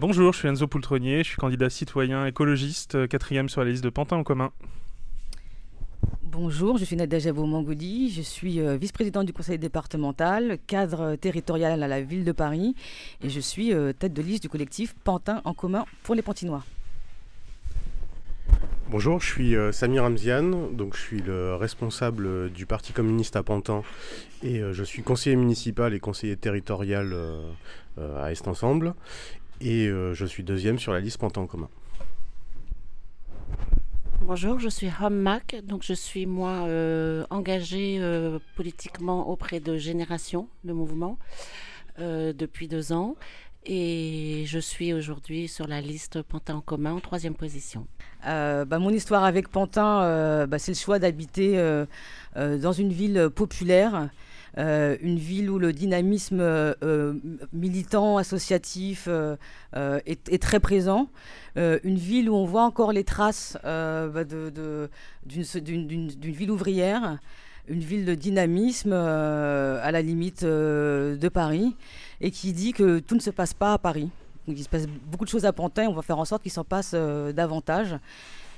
Bonjour, je suis Enzo Poultronnier, je suis candidat citoyen écologiste, euh, quatrième sur la liste de Pantin en commun. Bonjour, je suis Nadia Jabo Mangoudi, je suis euh, vice-présidente du conseil départemental, cadre territorial à la ville de Paris et je suis euh, tête de liste du collectif Pantin en commun pour les Pantinois. Bonjour, je suis Samir Amzian, donc je suis le responsable du Parti communiste à Pantin et je suis conseiller municipal et conseiller territorial à Est Ensemble et je suis deuxième sur la liste Pantin en commun. Bonjour, je suis Hom Mac, donc je suis moi euh, engagée euh, politiquement auprès de Génération, le mouvement, euh, depuis deux ans. Et je suis aujourd'hui sur la liste Pantin en commun en troisième position. Bah, mon histoire avec Pantin, bah, c'est le choix d'habiter dans une ville populaire. Une ville où le dynamisme militant, associatif est, très présent. Euh, une ville où on voit encore les traces euh, bah, d'une ville ouvrière, une ville de dynamisme euh, à la limite de Paris, et qui dit que tout ne se passe pas à Paris. il se passe beaucoup de choses à Pantin, on va faire en sorte qu'il s'en passe davantage.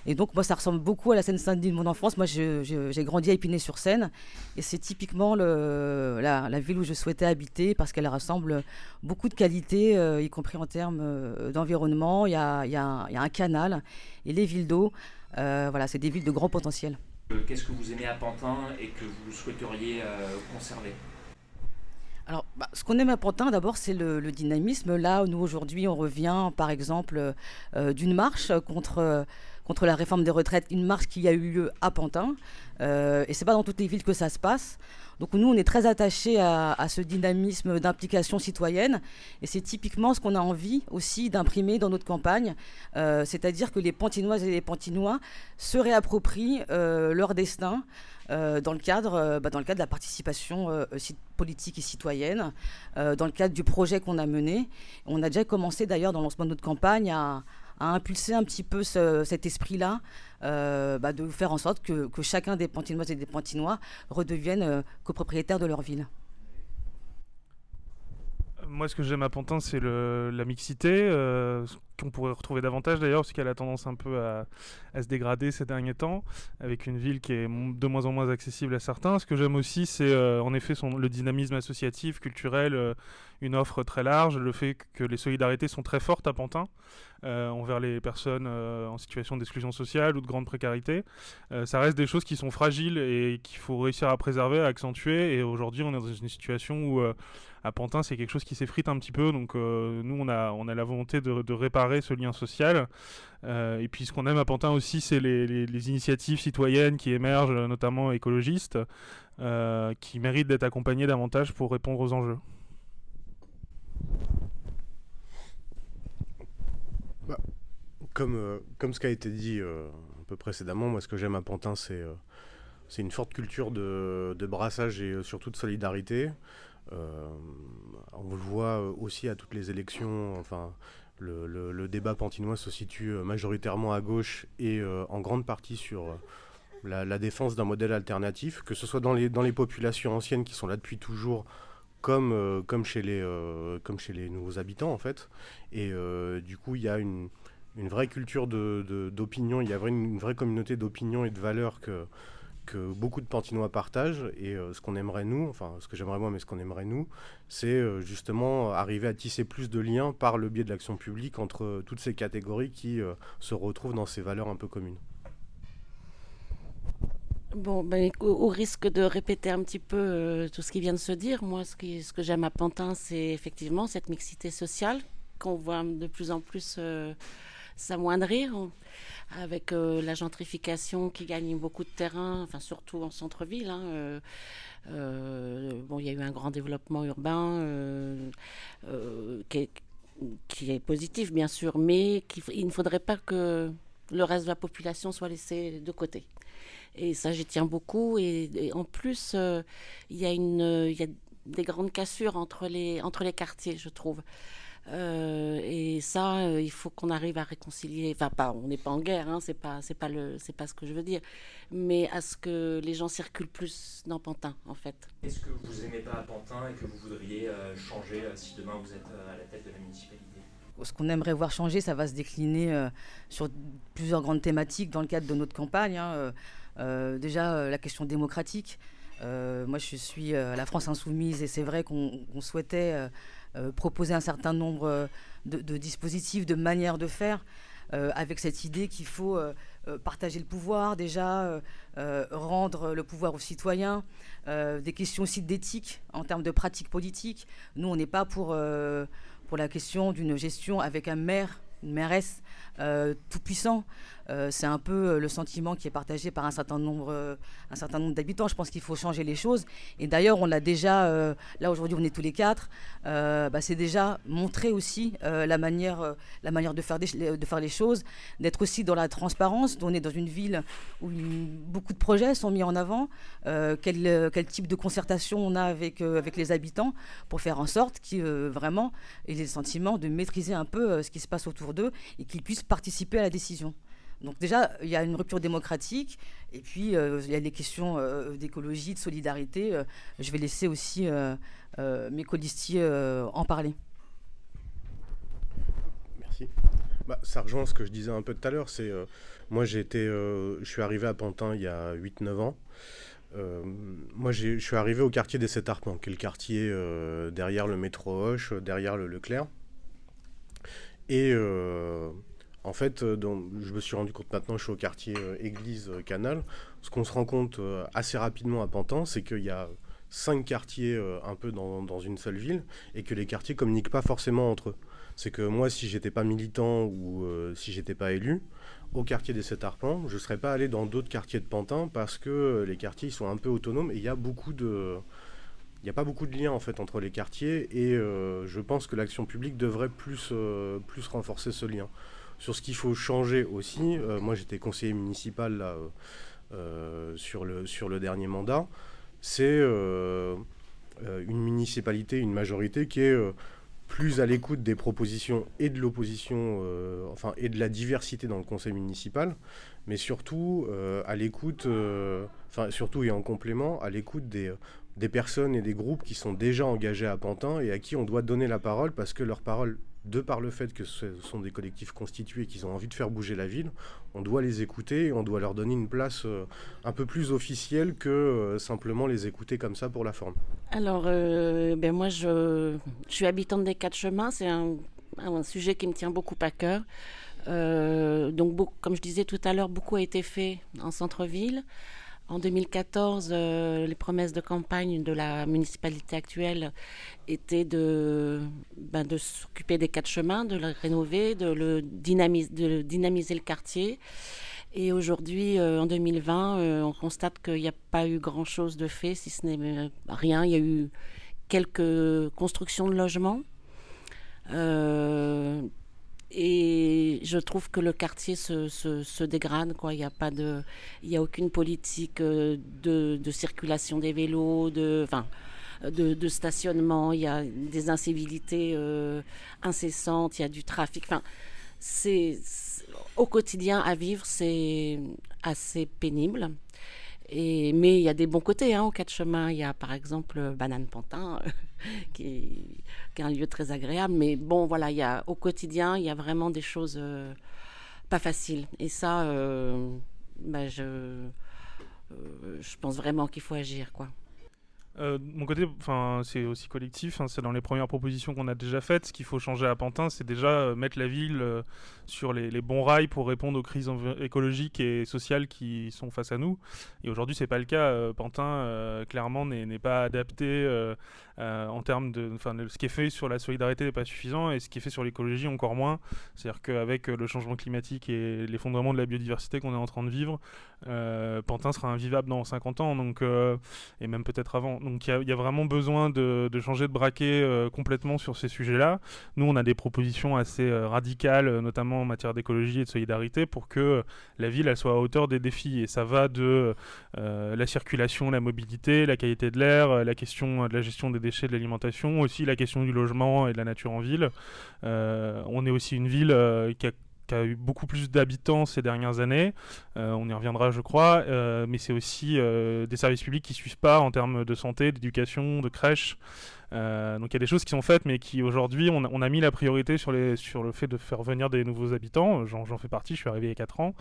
Et donc, moi, ça ressemble beaucoup à la Seine-Saint-Denis de mon enfance. Moi, j'ai grandi à Épinay-sur-Seine. Et c'est typiquement le, la, ville où je souhaitais habiter parce qu'elle rassemble beaucoup de qualités, euh, y compris en termes euh, d'environnement. Il y a, un canal et les villes d'eau. Euh, voilà, c'est des villes de grand potentiel. Qu'est-ce que vous aimez à Pantin et que vous souhaiteriez conserver? Alors, bah, ce qu'on aime à Pantin, d'abord, c'est le, dynamisme. Là, nous, aujourd'hui, on revient, par exemple, d'une marche contre contre la réforme des retraites, une marche qui a eu lieu à Pantin. Euh, et c'est pas dans toutes les villes que ça se passe. Donc nous, on est très attachés à, ce dynamisme d'implication citoyenne. Et c'est typiquement ce qu'on a envie aussi d'imprimer dans notre campagne. Euh, c'est-à-dire que les Pantinoises et les Pantinois se réapproprient euh, leur destin. Dans, le cadre, bah, dans le cadre de la participation politique et citoyenne, dans le cadre du projet qu'on a mené. On a déjà commencé d'ailleurs dans le lancement de notre campagne à, à impulser un petit peu cet esprit-là, euh, bah, de faire en sorte que, chacun des Pantinoises et des Pantinois redeviennent euh, copropriétaires de leur ville. Moi, ce que j'aime à Pantin, c'est la mixité, euh, qu'on pourrait retrouver davantage d'ailleurs, parce qu'elle a tendance un peu à, se dégrader ces derniers temps, avec une ville qui est de moins en moins accessible à certains. Ce que j'aime aussi, c'est en effet le dynamisme associatif, culturel, une offre très large, le fait que les solidarités sont très fortes à Pantin. Euh, envers les personnes euh, en situation d'exclusion sociale ou de grande précarité. Euh, ça reste des choses qui sont fragiles et qu'il faut réussir à préserver, à accentuer. Et aujourd'hui, on est dans une situation où à Pantin, c'est quelque chose qui s'effrite un petit peu. Donc nous, on a, la volonté de, réparer ce lien social. et puis ce qu'on aime à Pantin aussi, c'est les, initiatives citoyennes qui émergent, notamment écologistes, qui méritent d'être accompagnées davantage pour répondre aux enjeux. Comme, euh, comme ce qui a été dit euh, un peu précédemment, moi ce que j'aime à Pantin, c'est euh, une forte culture de, brassage et surtout de solidarité. On le voit aussi à toutes les élections. Enfin, le, débat pantinois se situe majoritairement à gauche et en grande partie sur la, défense d'un modèle alternatif, que ce soit dans les, dans les populations anciennes qui sont là depuis toujours, comme, comme, chez les, comme chez les nouveaux habitants en fait. Et du coup, il y a une, une vraie culture d'opinion, il y a une, vraie communauté d'opinion et de valeurs que, que beaucoup de Pantinois partagent. Et euh, ce qu'on aimerait nous, enfin ce que j'aimerais moi, mais ce qu'on aimerait nous, c'est euh, justement arriver à tisser plus de liens par le biais de l'action publique entre euh, toutes ces catégories qui se retrouvent dans ces valeurs un peu communes. Bon, ben, au, risque de répéter un petit peu tout ce qui vient de se dire, moi, ce, ce que j'aime à Pantin, c'est effectivement cette mixité sociale qu'on voit de plus en plus s'amoindrir avec euh, la gentrification qui gagne beaucoup de terrain, enfin surtout en centre-ville. Hein, euh, euh, bon, il y a eu un grand développement urbain qui est, positif, bien sûr, mais il ne faudrait pas que le reste de la population soit laissé de côté. Et ça, j'y tiens beaucoup. Et, en plus, il y, a des grandes cassures entre les quartiers, je trouve. Euh, et ça, euh, il faut qu'on arrive à réconcilier. Enfin, pas, on n'est pas en guerre, hein, c'est pas, c'est pas le, c'est pas ce que je veux dire, mais à ce que les gens circulent plus dans Pantin, en fait. Est-ce que vous aimez pas Pantin et que vous voudriez euh, changer si demain vous êtes à la tête de la municipalité? Ce qu'on aimerait voir changer, ça va se décliner sur plusieurs grandes thématiques dans le cadre de notre campagne. Hein. déjà, la question démocratique. moi, je suis à la France Insoumise et c'est vrai qu'on souhaitait proposer un certain nombre de, de, dispositifs, de manières de faire, avec cette idée qu'il faut euh, partager le pouvoir déjà, euh, euh, rendre le pouvoir aux citoyens, des questions aussi d'éthique en termes de pratiques politiques. Nous, on n'est pas pour, pour la question d'une gestion avec un maire, une mairesse tout puissant. Euh, c'est un peu euh, le sentiment qui est partagé par un certain nombre, euh, un certain nombre d'habitants. Je pense qu'il faut changer les choses. Et d'ailleurs, on l'a déjà, là aujourd'hui, on est tous les quatre, bah, c'est déjà montré aussi la, manière, de faire, les choses, d'être aussi dans la transparence. On est dans une ville où beaucoup de projets sont mis en avant. Quel, type de concertation on a avec, avec les habitants pour faire en sorte qu'ils vraiment aient le sentiment de maîtriser un peu ce qui se passe autour d'eux et qu'ils puissent participer à la décision. Donc déjà, il y a une rupture démocratique, et puis euh, il y a des questions euh, d'écologie, de solidarité. Euh, je vais laisser aussi mes colistiers en parler. Merci. Bah, ça rejoint ce que je disais un peu tout à l'heure. C'est moi, j'ai été, je suis arrivé à Pantin il y a 8-9 ans. moi, je suis arrivé au quartier des Sept Arpents, qui est le quartier derrière le métro Hoche, derrière le Leclerc. Et en fait, euh, je me suis rendu compte maintenant, je suis au quartier euh, Église euh, Canal. Ce qu'on se rend compte assez rapidement à Pantin, c'est qu'il y a cinq quartiers un peu dans, une seule ville et que les quartiers communiquent pas forcément entre eux. C'est que moi, si j'étais pas militant ou si j'étais pas élu, au quartier des Sept Arpents, je serais pas allé dans d'autres quartiers de Pantin parce que les quartiers sont un peu autonomes et il y a n'y a pas beaucoup de liens entre les quartiers et je pense que l'action publique devrait plus renforcer ce lien. Sur ce qu'il faut changer aussi, euh, moi j'étais conseiller municipal euh, euh, sur, le, dernier mandat, c'est une municipalité, une majorité qui est plus à l'écoute des propositions et de l'opposition, enfin, et de la diversité dans le conseil municipal, mais surtout à l'écoute, enfin, surtout et en complément, à l'écoute des personnes et des groupes qui sont déjà engagés à Pantin et à qui on doit donner la parole parce que leur parole de par le fait que ce sont des collectifs constitués et qu'ils ont envie de faire bouger la ville, on doit les écouter et on doit leur donner une place euh, un peu plus officielle que euh, simplement les écouter comme ça pour la forme. Alors, euh, ben moi, je, suis habitante des Quatre Chemins. C'est un, sujet qui me tient beaucoup à cœur. donc, comme je disais tout à l'heure, beaucoup a été fait en centre-ville. En 2014, euh, les promesses de campagne de la municipalité actuelle étaient de, ben, s'occuper des quatre chemins, de le rénover, de, le de dynamiser le quartier. Et aujourd'hui, euh, en 2020, euh, on constate qu'il n'y a pas eu grand-chose de fait, si ce n'est rien. Il y a eu quelques constructions de logements. Et je trouve que le quartier se, dégrade. Quoi. Il n'y a, pas de, il a aucune politique euh, de, circulation des vélos, de, enfin, de, stationnement. Il y a des incivilités euh, incessantes, il y a du trafic. Enfin, c'est, au quotidien à vivre, c'est assez pénible. Et, mais il y a des bons côtés hein, au quatre chemins. Il y a par exemple Banane Pantin, qui, est un lieu très agréable. Mais bon, voilà, il y a, au quotidien, il y a vraiment des choses euh, pas faciles. Et ça, euh, bah, je, euh, je pense vraiment qu'il faut agir. quoi. Euh, mon côté, c'est aussi collectif. Hein, c'est dans les premières propositions qu'on a déjà faites. Ce qu'il faut changer à Pantin, c'est déjà euh, mettre la ville euh, sur les, bons rails pour répondre aux crises écologiques et sociales qui sont face à nous. Et aujourd'hui, c'est pas le cas. Pantin, clairement, n'est pas adapté en termes de, ce qui est fait sur la solidarité n'est pas suffisant et ce qui est fait sur l'écologie encore moins. C'est-à-dire qu'avec le changement climatique et l'effondrement de la biodiversité qu'on est en train de vivre, Pantin sera invivable dans 50 ans, donc et même peut-être avant. Donc il y, a vraiment besoin de, changer de braquet euh, complètement sur ces sujets-là. Nous, on a des propositions assez euh, radicales, euh, notamment en matière d'écologie et de solidarité, pour que la ville elle soit à hauteur des défis. Et ça va de la circulation, la mobilité, la qualité de l'air, la question de la gestion des déchets, de l'alimentation, aussi la question du logement et de la nature en ville. on est aussi une ville qui a qui a eu beaucoup plus d'habitants ces dernières années. on y reviendra, je crois. mais c'est aussi des services publics qui ne suivent pas en termes de santé, d'éducation, de crèche. Euh, donc il y a des choses qui sont faites, mais qui aujourd'hui, on, a mis la priorité sur, le fait de faire venir des nouveaux habitants. J'en fais partie, je suis arrivé il y a 4 ans.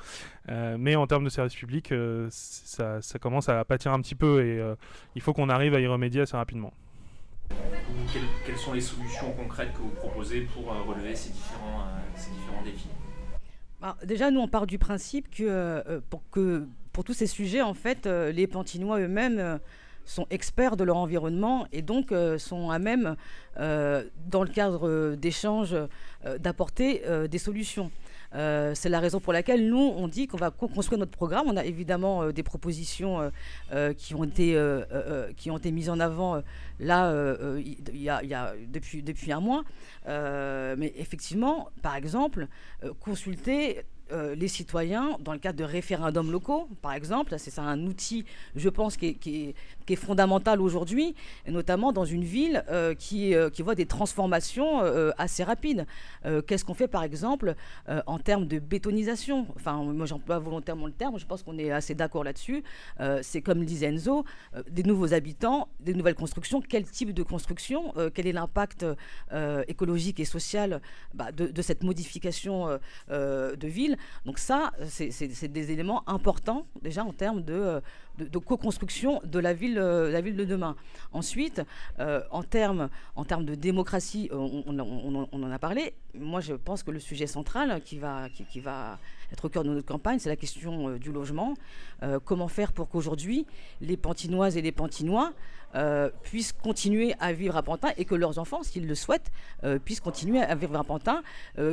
Euh, mais en termes de services publics, euh, ça, commence à pâtir un petit peu et il faut qu'on arrive à y remédier assez rapidement. Quelles, sont les solutions concrètes que vous proposez pour relever ces différents défis? Déjà, nous, on part du principe que, pour, que pour tous ces sujets, en fait, les Pantinois eux-mêmes sont experts de leur environnement et donc euh, sont à même, euh, dans le cadre d'échanges, euh, d'apporter des solutions. C'est la raison pour laquelle nous, on dit qu'on va construire notre programme. On a évidemment des propositions qui, ont été, qui ont été mises en avant là, depuis, un mois. mais effectivement, par exemple, consulter euh, les citoyens dans le cadre de référendums locaux, par exemple. C'est un outil, je pense, qui est, fondamental aujourd'hui, notamment dans une ville euh, qui, euh, qui, voit des transformations assez rapides. Qu'est-ce qu'on fait, par exemple, en termes de bétonisation? Enfin, moi, j'emploie volontairement le terme, je pense qu'on est assez d'accord là-dessus. C'est comme le disait Enzo, des nouveaux habitants, des nouvelles constructions. Quel type de construction Quel est l'impact écologique et social bah, de, cette modification de ville? Donc ça, c'est des éléments importants déjà en termes de, de, co-construction de la ville, euh, de demain. Ensuite, euh, en, termes, de démocratie, on, en a parlé. Moi, je pense que le sujet central qui va, qui, va être au cœur de notre campagne, c'est la question euh, du logement. comment faire pour qu'aujourd'hui, les Pantinoises et les Pantinois puissent continuer à vivre à Pantin et que leurs enfants, s'ils le souhaitent, puissent continuer à vivre à Pantin.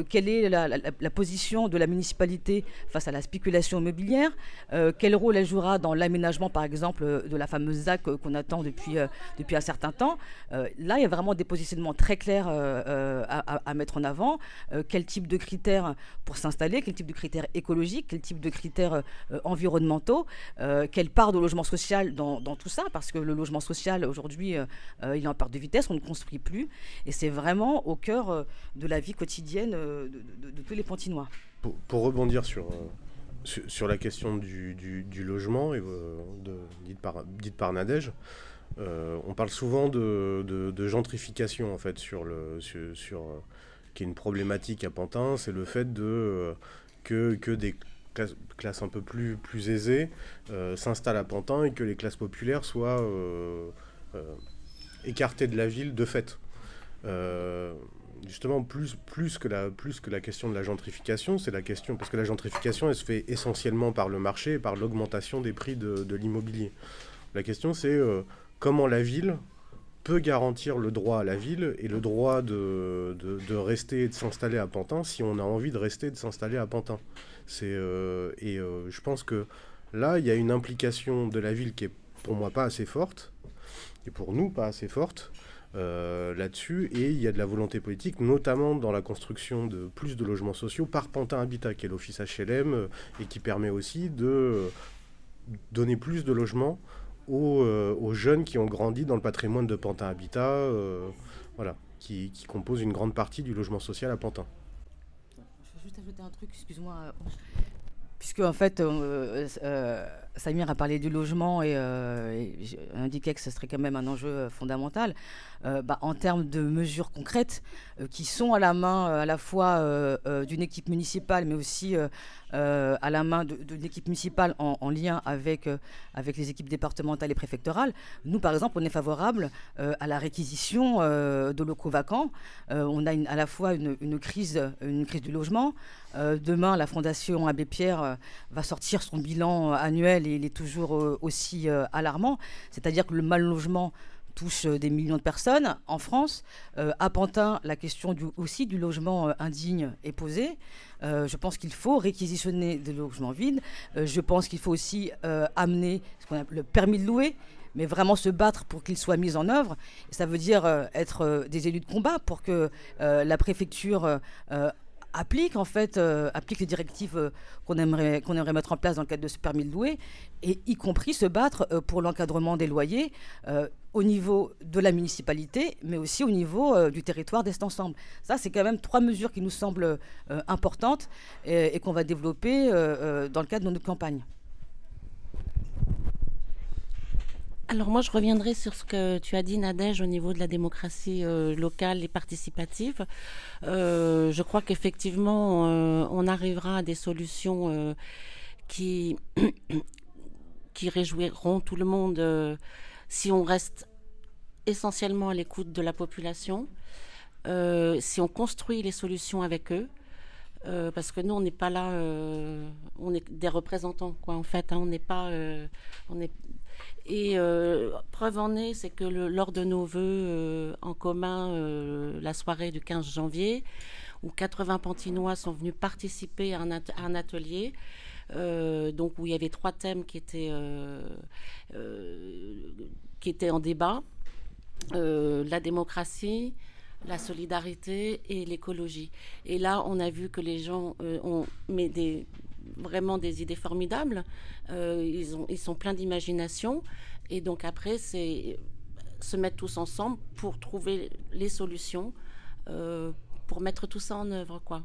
quelle est la, position de la municipalité face à la spéculation immobilière? Quel rôle elle jouera dans l'aménagement par exemple, euh, de la fameuse ZAC euh, qu'on attend depuis, euh, depuis un certain temps? là, il y a vraiment des positionnements très clairs à, mettre en avant. quel type de critères pour s'installer, quel type de critères écologiques, quel type de critères environnementaux, quelle part de logement social dans, tout ça, parce que le logement social, aujourd'hui, il est en perte de vitesse, on ne construit plus. Et c'est vraiment au cœur de la vie quotidienne de, tous les Pantinois. Pour, rebondir sur sur, la question du, logement, et, euh, dite, par, Nadège, euh, on parle souvent de, gentrification, en fait, sur le, sur, euh, qui est une problématique à Pantin, c'est le fait de, que, que des classes, un peu plus, plus aisées s'installent à Pantin et que les classes populaires soient écartées de la ville de fait justement, plus, plus, que la, plus que la question de la gentrification, c'est la question, parce que la gentrification, elle se fait essentiellement par le marché et par l'augmentation des prix de, l'immobilier. La question, c'est euh, comment la ville peut garantir le droit à la ville et le droit de, de, rester et de s'installer à Pantin si on a envie de rester et de s'installer à Pantin? C'est, euh, et euh, je pense que là, il y a une implication de la ville qui est pour moi pas assez forte, et pour nous pas assez forte, euh, là-dessus. Et il y a de la volonté politique, notamment dans la construction de plus de logements sociaux par Pantin Habitat, qui est l'office HLM, et qui permet aussi de donner plus de logements aux, jeunes qui ont grandi dans le patrimoine de Pantin Habitat, voilà, qui, qui compose une grande partie du logement social à Pantin. Juste ajouter un truc, excuse-moi puisque en fait, euh, euh, Samir a parlé du logement et, euh, indiqué que ce serait quand même un enjeu fondamental. Bah, en termes de mesures concrètes qui sont à la main à la fois d'une équipe municipale, mais aussi à la main d'une équipe municipale en, lien avec, avec les équipes départementales et préfectorales, nous, par exemple, on est favorable à la réquisition de locaux vacants. on a à la fois une, crise, une crise du logement. demain, la Fondation Abbé Pierre va sortir son bilan euh, annuel il est toujours euh, aussi euh, alarmant. C'est-à-dire que le mal logement touche des millions de personnes en France. à Pantin, la question du, aussi du logement indigne est posée. je pense qu'il faut réquisitionner des logements vides. je pense qu'il faut aussi amener ce qu'on appelle le permis de louer mais vraiment se battre pour qu'il soit mis en œuvre. ça veut dire être des élus de combat pour que la préfecture applique en fait euh, applique les directives euh, qu'on aimerait mettre en place dans le cadre de ce permis de louer et y compris se battre euh, pour l'encadrement des loyers au niveau de la municipalité, mais aussi au niveau du territoire d'Est Ensemble. Ça, c'est quand même trois mesures qui nous semblent importantes et, qu'on va développer dans le cadre de notre campagne. Alors moi, je reviendrai sur ce que tu as dit, Nadège, au niveau de la démocratie euh, locale et participative. Euh, je crois qu'effectivement, euh, on arrivera à des solutions qui, qui réjouiront tout le monde si on reste essentiellement à l'écoute de la population, si on construit les solutions avec eux. Parce que nous, on n'est pas là, on est des représentants, quoi. En fait, hein. on n'est pas, on est et euh, preuve en est, c'est que lors de nos voeux euh, en commun, euh, la soirée du 15 janvier, où 80 Pantinois sont venus participer à un, atelier, donc où il y avait trois thèmes qui étaient, qui étaient en débat la démocratie, la solidarité et l'écologie. Et là, on a vu que les gens ont mis des, vraiment des idées formidables. Euh, ils, ont, ils sont pleins d'imagination. Et donc après, c'est se mettre tous ensemble pour trouver les solutions, euh, pour mettre tout ça en œuvre. quoi.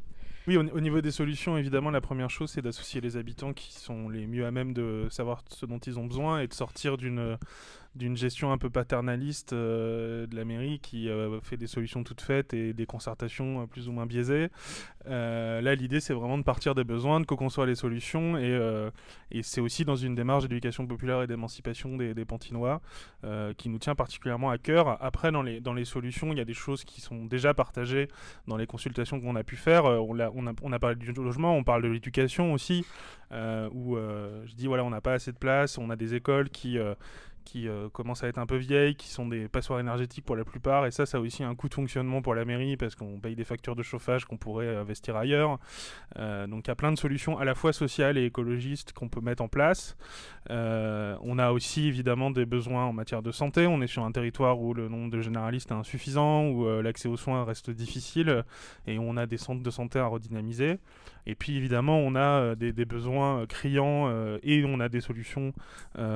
Oui, au, niveau des solutions, évidemment, la première chose, c'est d'associer les habitants qui sont les mieux à même de savoir ce dont ils ont besoin et de sortir d'une d'une gestion un peu paternaliste euh, de la mairie qui euh, fait des solutions toutes faites et des concertations euh, plus ou moins biaisées. là, l'idée, c'est vraiment de partir des besoins, de co-construire les solutions et, c'est aussi dans une démarche d'éducation populaire et d'émancipation des, des, Pantinois qui nous tient particulièrement à cœur. Après, dans les, solutions, il y a des choses qui sont déjà partagées dans les consultations qu'on a pu faire. on a parlé du logement, on parle de l'éducation aussi, où je dis, voilà, on n'a pas assez de place, on a des écoles qui qui euh, commencent à être un peu vieilles, qui sont des passoires énergétiques pour la plupart. Et ça, ça a aussi un coût de fonctionnement pour la mairie parce qu'on paye des factures de chauffage qu'on pourrait investir ailleurs. Euh, donc il y a plein de solutions à la fois sociales et écologistes qu'on peut mettre en place. Euh, on a aussi évidemment des besoins en matière de santé. On est sur un territoire où le nombre de généralistes est insuffisant, où l'accès aux soins reste difficile et on a des centres de santé à redynamiser. Et puis évidemment, on a des besoins criants et on a des solutions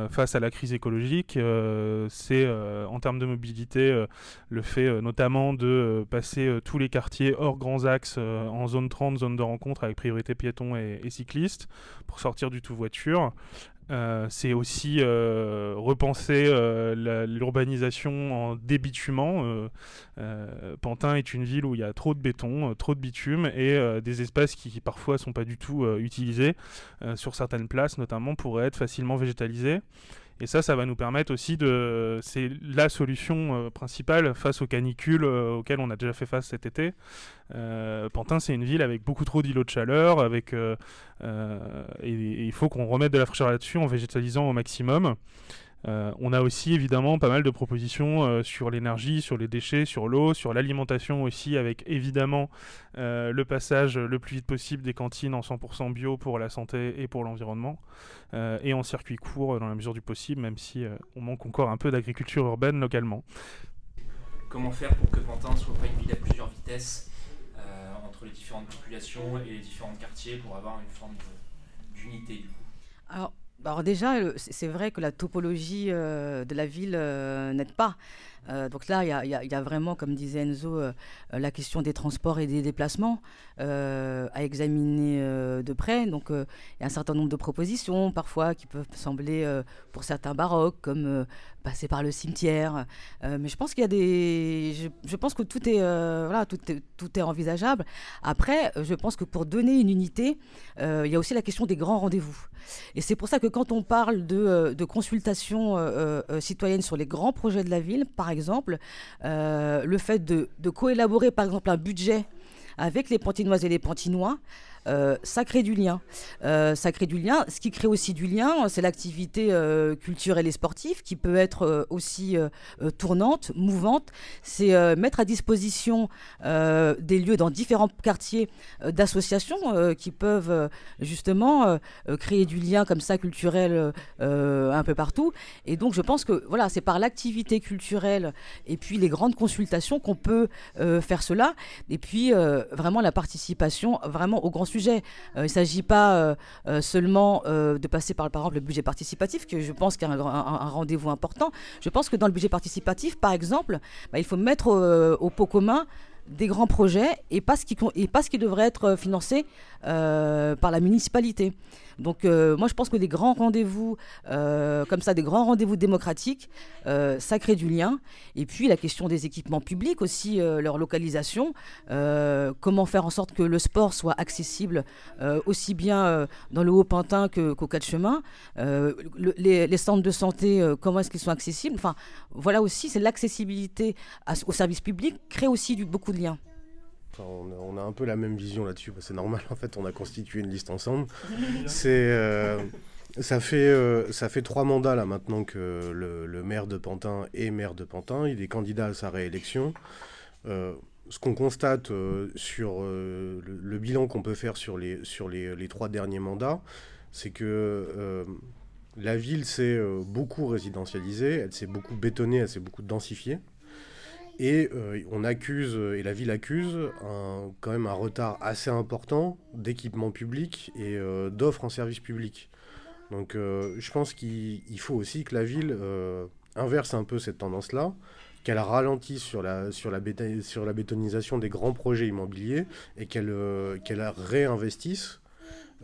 face à la crise écologique. Euh, c'est euh, en termes de mobilité euh, le fait notamment de passer tous les quartiers hors grands axes en zone 30, zone de rencontre avec priorité piétons et, cyclistes pour sortir du tout voiture. c'est aussi repenser l'urbanisation en débitumant. Pantin est une ville où il y a trop de béton, trop de bitume et des espaces qui, qui parfois sont pas du tout utilisés sur certaines places, notamment pourraient être facilement végétalisés. Et ça, ça va nous permettre aussi de. C'est la solution euh, principale face aux canicules euh, auxquelles on a déjà fait face cet été. Euh, Pantin, c'est une ville avec beaucoup trop d'îlots de chaleur, avec, et il faut qu'on remette de la fraîcheur là-dessus en végétalisant au maximum. Euh, on a aussi évidemment pas mal de propositions euh, sur l'énergie, sur les déchets, sur l'eau, sur l'alimentation aussi, avec évidemment euh, le passage le plus vite possible des cantines en 100% bio pour la santé et pour l'environnement, et en circuit court dans la mesure du possible, même si on manque encore un peu d'agriculture urbaine localement. Comment faire pour que Pantin soit pas une ville à plusieurs vitesses entre les différentes populations et les différents quartiers pour avoir une forme d'unité du coup? Alors déjà, c'est vrai que la topologie euh, de la ville euh, n'aide pas. Euh, donc là, il y, a vraiment, comme disait Enzo, la question des transports et des déplacements à examiner de près. Donc il y a un certain nombre de propositions, parfois qui peuvent sembler, pour certains baroques, comme passer par le cimetière. Euh, mais je pense qu'il y a des. Je, pense que tout est, euh, voilà, tout tout est envisageable. Après, je pense que pour donner une unité, euh, il y a aussi la question des grands rendez-vous. Et c'est pour ça que quand on parle de, de consultation citoyenne sur les grands projets de la ville, par exemple, le fait de, de coélaborer, par exemple, un budget avec les Pantinoises et les Pantinois, euh, ça crée du lien. Euh, ça crée du lien. Ce qui crée aussi du lien, c'est l'activité euh, culturelle et sportive qui peut être aussi tournante, mouvante. C'est mettre à disposition des lieux dans différents quartiers d'associations qui peuvent justement créer du lien comme ça culturel un peu partout. Et donc je pense que voilà, c'est par l'activité culturelle et puis les grandes consultations qu'on peut faire cela. Et puis vraiment la participation vraiment aux grands sujet. il ne s'agit pas seulement de passer par, le budget participatif, que je pense qu'il y a un, rendez-vous important. Je pense que dans le budget participatif, par exemple, bah, il faut mettre au pot commun des grands projets et pas ce qui devrait être financé par la municipalité. Donc euh, moi je pense que des grands rendez-vous euh, comme ça, des grands rendez-vous démocratiques, euh, ça crée du lien. Et puis la question des équipements publics aussi, leur localisation, comment faire en sorte que le sport soit accessible aussi bien dans le Haut-Pantin qu'au cas de chemin. les, centres de santé, comment est-ce qu'ils sont accessibles? Enfin voilà aussi, c'est l'accessibilité au service public crée aussi beaucoup de liens on, a, un peu la même vision là-dessus. c'est normal, en fait, on a constitué une liste ensemble. C'est, euh, ça, fait, euh, ça fait trois mandats là maintenant que le, maire de Pantin est maire de Pantin. Il est candidat à sa réélection. Euh, ce qu'on constate sur le, bilan qu'on peut faire sur les, sur les, les trois derniers mandats, c'est que la ville s'est beaucoup résidentialisée, elle s'est beaucoup bétonnée, elle s'est beaucoup densifiée. Et euh, on accuse, et la ville accuse, quand même un retard assez important d'équipements publics et euh, d'offres en service public. Donc euh, je pense qu'il faut aussi que la ville inverse un peu cette tendance-là, qu'elle ralentisse sur la, sur, la bétonisation des grands projets immobiliers et qu'elle qu'elle réinvestisse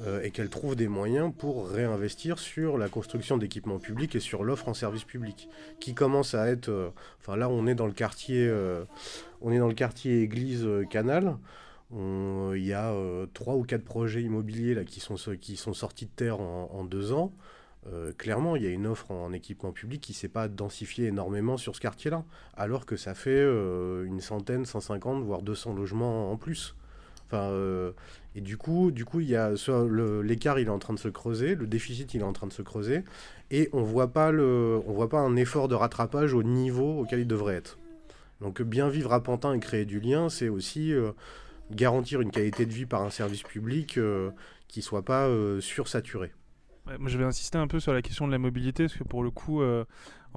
euh, et qu'elle trouve des moyens pour réinvestir sur la construction d'équipements publics et sur l'offre en service public, qui commence à être... Euh, là, on est dans le quartier, euh, on est dans le quartier Église Canal. Il y a trois ou quatre projets immobiliers là, qui, sont, qui sont sortis de terre en, deux ans. clairement, il y a une offre en, équipement public qui ne s'est pas densifiée énormément sur ce quartier-là, alors que ça fait une centaine, 150, voire 200 logements en plus. Enfin, et du coup, du coup, il y a l'écart, il est en train de se creuser, le déficit, il est en train de se creuser, et on voit pas le, on voit pas un effort de rattrapage au niveau auquel il devrait être. Donc, bien vivre à Pantin et créer du lien, c'est aussi euh, garantir une qualité de vie par un service public euh, qui soit pas euh, sursaturé. moi, je vais insister un peu sur la question de la mobilité, parce que pour le coup,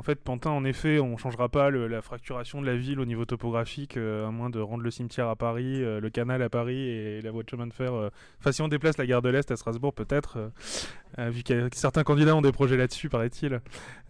en fait, Pantin, en effet, on changera pas la fracturation de la ville au niveau topographique, euh, à moins de rendre le cimetière à Paris, euh, le canal à Paris et la voie de chemin de fer. Euh, enfin, si on déplace la gare de l'Est à Strasbourg, peut-être, vu que certains candidats ont des projets là-dessus, paraît-il.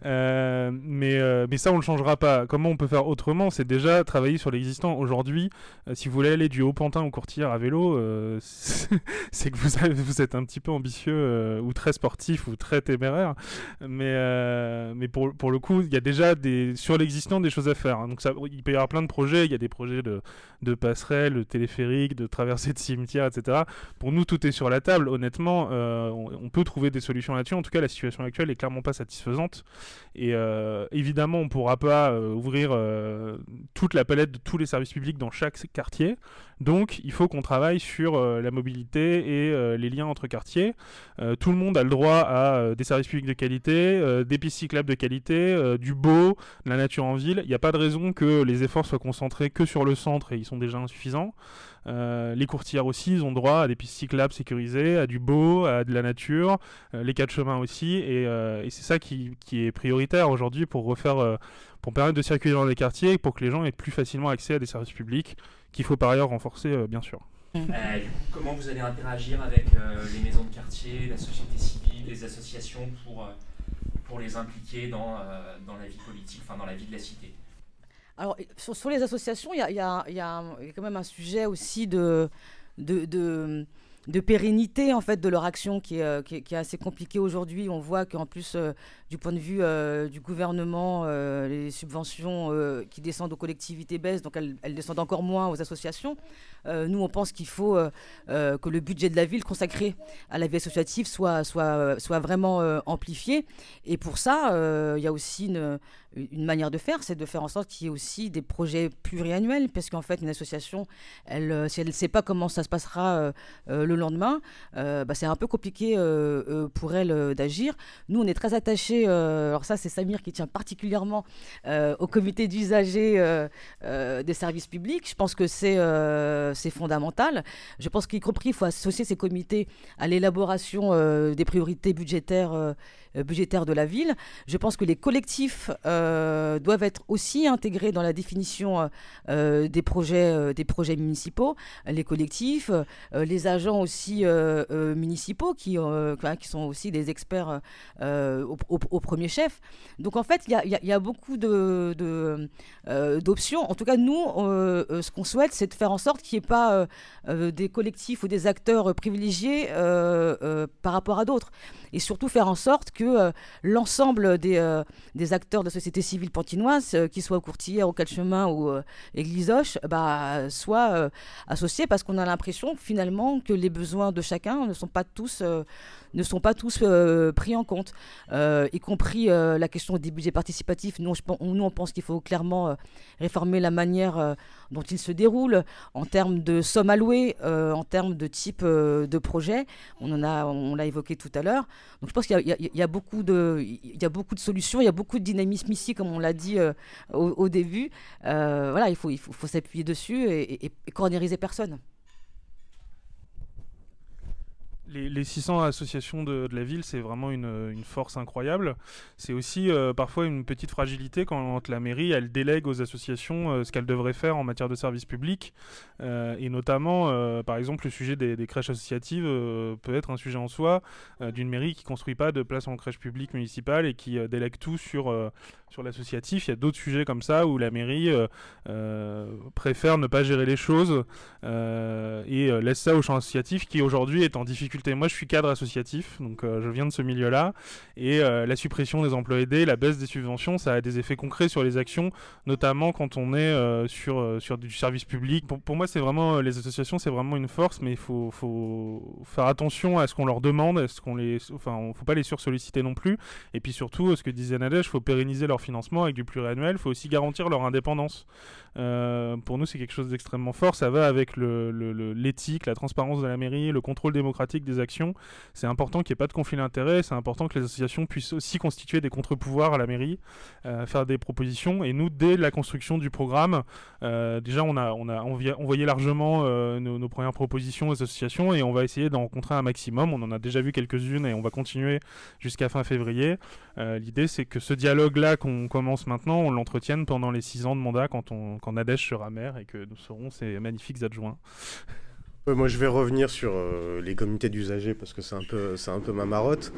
mais, mais ça, on le changera pas. Comment on peut faire autrement? C'est déjà travailler sur l'existant. Aujourd'hui, si vous voulez aller du Haut-Pantin au Courtière à vélo, c'est que vous, vous, êtes un petit peu ambitieux ou très sportif ou très téméraire. Mais, mais pour, pour le coup, il y a déjà sur l'existant des choses à faire. Hein. Donc il peut y avoir plein de projets. Il y a des projets de, de passerelles, de téléphériques, de traversées de cimetières, etc. Pour nous, tout est sur la table. Honnêtement, euh, on, peut trouver des solutions là-dessus. En tout cas, la situation actuelle est clairement pas satisfaisante. Et euh, évidemment, on ne pourra pas euh, ouvrir toute la palette de tous les services publics dans chaque quartier. Donc, il faut qu'on travaille sur la mobilité et les liens entre quartiers. tout le monde a le droit à des services publics de qualité, des pistes cyclables de qualité, du beau, de la nature en ville. Il n'y a pas de raison que les efforts soient concentrés que sur le centre et ils sont déjà insuffisants. Euh, les courtières aussi, ils ont droit à des pistes cyclables sécurisées, à du beau, à de la nature, euh, les quatre chemins aussi, et, euh, c'est ça qui, est prioritaire aujourd'hui pour refaire, pour permettre de circuler dans les quartiers, pour que les gens aient plus facilement accès à des services publics, qu'il faut par ailleurs renforcer, bien sûr. comment vous allez interagir avec les maisons de quartier, la société civile, les associations pour, pour les impliquer dans, dans la vie politique, enfin dans la vie de la cité? Alors, sur, les associations, il y a, quand même un sujet aussi de, de, de, pérennité en fait de leur action qui est, euh, qui est, assez compliqué aujourd'hui. On voit qu'en plus, euh, du point de vue euh, du gouvernement, les subventions qui descendent aux collectivités baissent, donc elles, descendent encore moins aux associations. nous, on pense qu'il faut que le budget de la ville consacré à la vie associative soit, soit, soit vraiment amplifié. Et pour ça, il y a aussi une manière de faire, c'est de faire en sorte qu'il y ait aussi des projets pluriannuels, parce qu'en fait, une association, elle, euh, si elle ne sait pas comment ça se passera euh, euh, le lendemain, bah, c'est un peu compliqué pour elle d'agir. Nous, on est très attachés d'usagers, alors ça c'est Samir qui tient particulièrement au comité d'usagers des services publics. Je pense que c'est fondamental. Je pense qu'y compris, il faut associer ces comités à l'élaboration des priorités budgétaires euh, budgétaire de la ville. Je pense que les collectifs euh, doivent être aussi intégrés dans la définition euh, des, projets, des projets municipaux. Les collectifs, les agents aussi municipaux qui, qui sont aussi des experts au, premier chef. Donc en fait, il y, a, beaucoup d'options. De, en tout cas, nous, ce qu'on souhaite, c'est de faire en sorte qu'il n'y ait pas des collectifs ou des acteurs privilégiés par rapport à d'autres. Et surtout faire en sorte que euh, l'ensemble des, euh, des, acteurs de la société civile pantinoise, euh, qu'ils soient au Courtier, au Chemin ou Églisoche, bah, soient associés parce qu'on a l'impression finalement que les besoins de chacun ne sont pas tous ne sont pas tous pris en compte, y compris la question des budgets participatifs. Nous, nous on pense qu'il faut clairement réformer la manière dont ils se déroulent en termes de sommes allouées, en termes de type de projet. On en on l'a évoqué tout à l'heure. Donc je pense qu'il y, a il y a beaucoup de solutions, il y a beaucoup de dynamisme ici, comme on l'a dit au, début. voilà, il faut, il faut, s'appuyer dessus et, et, et personne les, 600 associations de, la ville, c'est vraiment une, force incroyable. C'est aussi euh, parfois une petite fragilité quand la mairie, elle délègue aux associations euh, ce qu'elle devrait faire en matière de services publics. Euh, et notamment, par exemple, le sujet des, crèches associatives peut être un sujet en soi d'une mairie qui construit pas de place en crèche publique municipale et qui délègue tout sur, sur l'associatif. Il y a d'autres sujets comme ça où la mairie préfère ne pas gérer les choses et laisse ça au champ associatif qui aujourd'hui est en difficulté moi, je suis cadre associatif, donc euh, je viens de ce milieu-là, et euh, la suppression des emplois aidés, la baisse des subventions, ça a des effets concrets sur les actions, notamment quand on est euh, sur, du service public. Pour, moi, c'est vraiment les associations, c'est vraiment une force, mais il faut, faire attention à ce qu'on leur demande, est ce qu'on les, enfin, faut pas les sursolliciter non plus, et puis surtout, ce que disait Nadège, il faut pérenniser leur financement avec du pluriannuel, il faut aussi garantir leur indépendance. pour nous, c'est quelque chose d'extrêmement fort. Ça va avec l'éthique, la transparence de la mairie, le contrôle démocratique des actions. C'est important qu'il n'y ait pas de conflit d'intérêts, c'est important que les associations puissent aussi constituer des contre-pouvoirs à la mairie, euh, faire des propositions. Et nous, dès la construction du programme, euh, déjà on a, envoyé largement euh, nos, premières propositions aux associations et on va essayer d'en rencontrer un maximum. On en a déjà vu quelques-unes et on va continuer jusqu'à fin février. L'idée c'est que ce dialogue-là qu'on commence maintenant, on l'entretienne pendant les six ans de mandat quand, on, quand sera maire et que nous serons ces magnifiques adjoints moi, je vais revenir sur euh, les comités d'usagers parce que c'est un peu, c'est un peu ma marotte.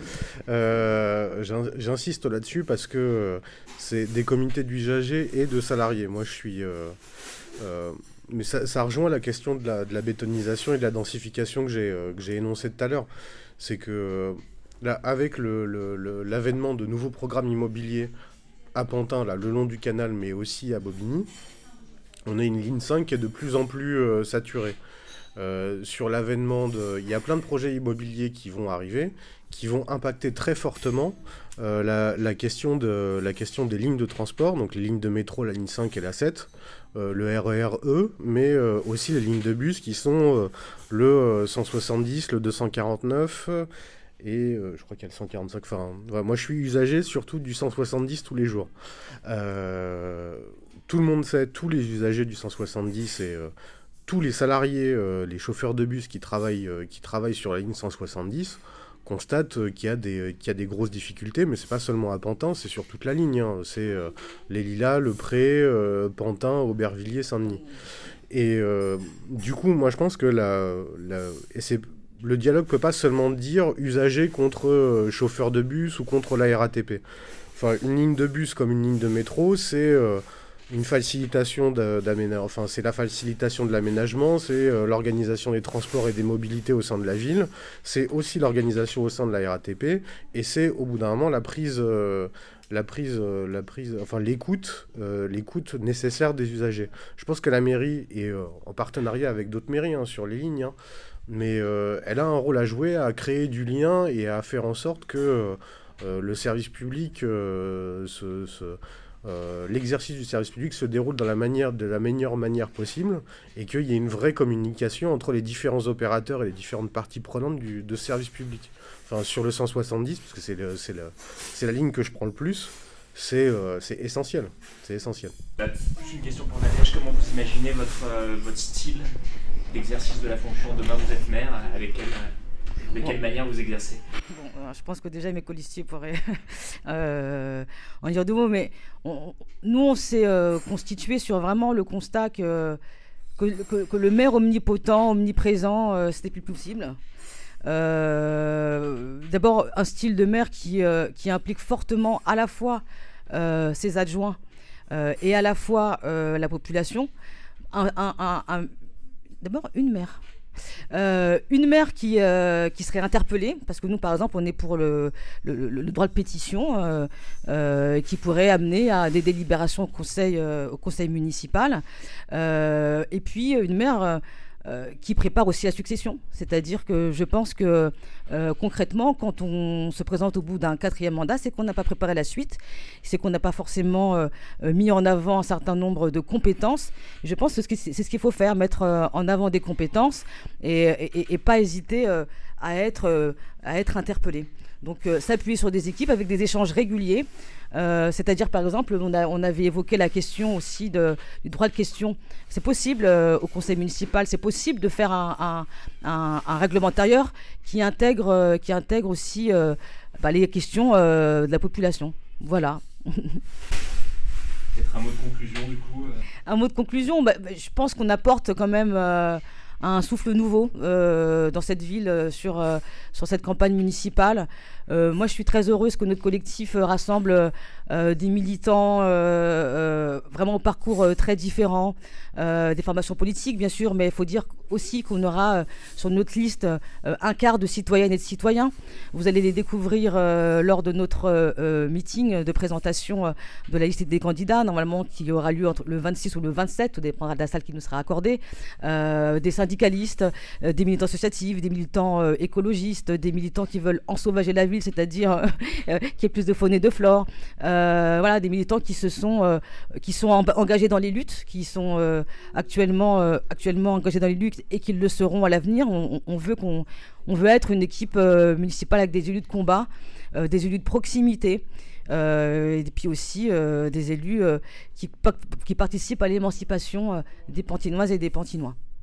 Euh, j'insiste là-dessus parce que euh, c'est des comités d'usagers et de salariés. Moi, je suis. mais ça, rejoint la question de la, bétonisation et de la densification que j'ai, énoncée tout à l'heure. C'est que là, avec l'avènement de nouveaux programmes immobiliers à Pantin, là, le long du canal, mais aussi à Bobigny, on a une ligne 5 qui est de plus en plus saturée. Euh, sur l'avènement de... Il y a plein de projets immobiliers qui vont arriver, qui vont impacter très fortement euh, la, question de, la question des lignes de transport, donc les lignes de métro, la ligne 5 et la 7, euh, le RER E, mais aussi les lignes de bus qui sont le 170, le 249 et je crois qu'il y a le 145. Enfin, moi je suis usager surtout du 170 tous les jours. tout le monde sait, tous les usagers du 170 et tous les salariés, euh, les chauffeurs de bus qui travaillent, euh, qui travaillent sur la ligne 170 constatent euh, qu'il y, a des, y a des grosses difficultés, mais c'est pas seulement à Pantin, c'est sur toute la ligne. Hein. C'est les Lilas, Le Pré, Pantin, Aubervilliers, Saint-Denis. Et du coup, moi je pense que la, et le dialogue peut pas seulement dire usager contre chauffeur de bus ou contre la RATP. Enfin, une ligne de bus comme une ligne de métro, c'est une facilitation d'aménagement, enfin c'est la facilitation de l'aménagement, c'est euh, l'organisation des transports et des mobilités au sein de la ville, c'est aussi l'organisation au sein de la RATP, et c'est au bout d'un moment la prise, euh, la prise, euh, la prise, enfin l'écoute, l'écoute nécessaire des usagers. Je pense que la mairie est en partenariat avec d'autres mairies hein, sur les lignes, hein, mais elle a un rôle à jouer, à créer du lien et à faire en sorte que le service public se l'exercice du service public se déroule dans la manière, de la meilleure manière possible et qu'il y ait une vraie communication entre les différents opérateurs et les différentes parties prenantes du, service public. Enfin, sur le 170, parce que c'est la ligne que je prends le plus, c'est essentiel. C'est essentiel. Une question pour Nadège. Comment vous imaginez votre, votre style d'exercice de la fonction? Demain, vous êtes maire. Avec quelle, de quelle manière vous exercez Je pense que déjà mes colistiers pourraient euh, en dire deux mots, mais nous, on s'est euh, constitué sur vraiment le constat que, que, le maire omnipotent, omniprésent, euh, c'était plus possible. D'abord, un style de maire qui, qui implique fortement à la fois ses adjoints et à la fois la population. D'abord, une maire. Euh, une mère qui, euh, qui serait interpellée, parce que nous, par exemple, on est pour le, le, droit de pétition, euh, qui pourrait amener à des délibérations au conseil, au conseil municipal. et puis, une mère euh, qui prépare aussi la succession. C'est-à-dire que je pense que euh, concrètement, quand on se présente au bout d'un quatrième mandat, c'est qu'on n'a pas préparé la suite, c'est qu'on n'a pas forcément euh, mis en avant un certain nombre de compétences. Je pense que c'est ce qu'il faut faire, mettre en avant des compétences et, pas hésiter à, être, à être interpellé. Donc s'appuyer sur des équipes avec des échanges réguliers. Euh, c'est-à-dire, par exemple, on, avait évoqué la question aussi du droit de question. C'est possible euh, au conseil municipal, c'est possible de faire un, règlement intérieur qui intègre, euh, qui intègre aussi bah, les questions de la population. Voilà. Peut-être un mot de conclusion du coup Un mot de conclusion, bah, bah, je pense qu'on apporte quand même un souffle nouveau dans cette ville sur, sur cette campagne municipale. Euh, moi, je suis très heureuse que notre collectif euh, rassemble euh, des militants vraiment au parcours très différents, des formations politiques, bien sûr, mais il faut dire aussi qu'on aura sur notre liste un quart de citoyennes et de citoyens. Vous allez les découvrir lors de notre meeting de présentation de la liste des candidats, normalement qui aura lieu entre le 26 ou le 27, tout dépendra de la salle qui nous sera accordée. Syndicalistes, des militants associatifs, des militants écologistes, des militants qui veulent ensauvager la ville c'est-à-dire euh, euh, qu'il y ait plus de faune et de flore. Euh, voilà, des militants qui sont, engagés dans les luttes, qui sont actuellement, engagés dans les luttes et qui le seront à l'avenir. On, veut qu'on, on veut être une équipe municipale avec des élus de combat, des élus de proximité. et puis aussi des élus qui, qui, participent à l'émancipation des Pantinoises et des Pantinois.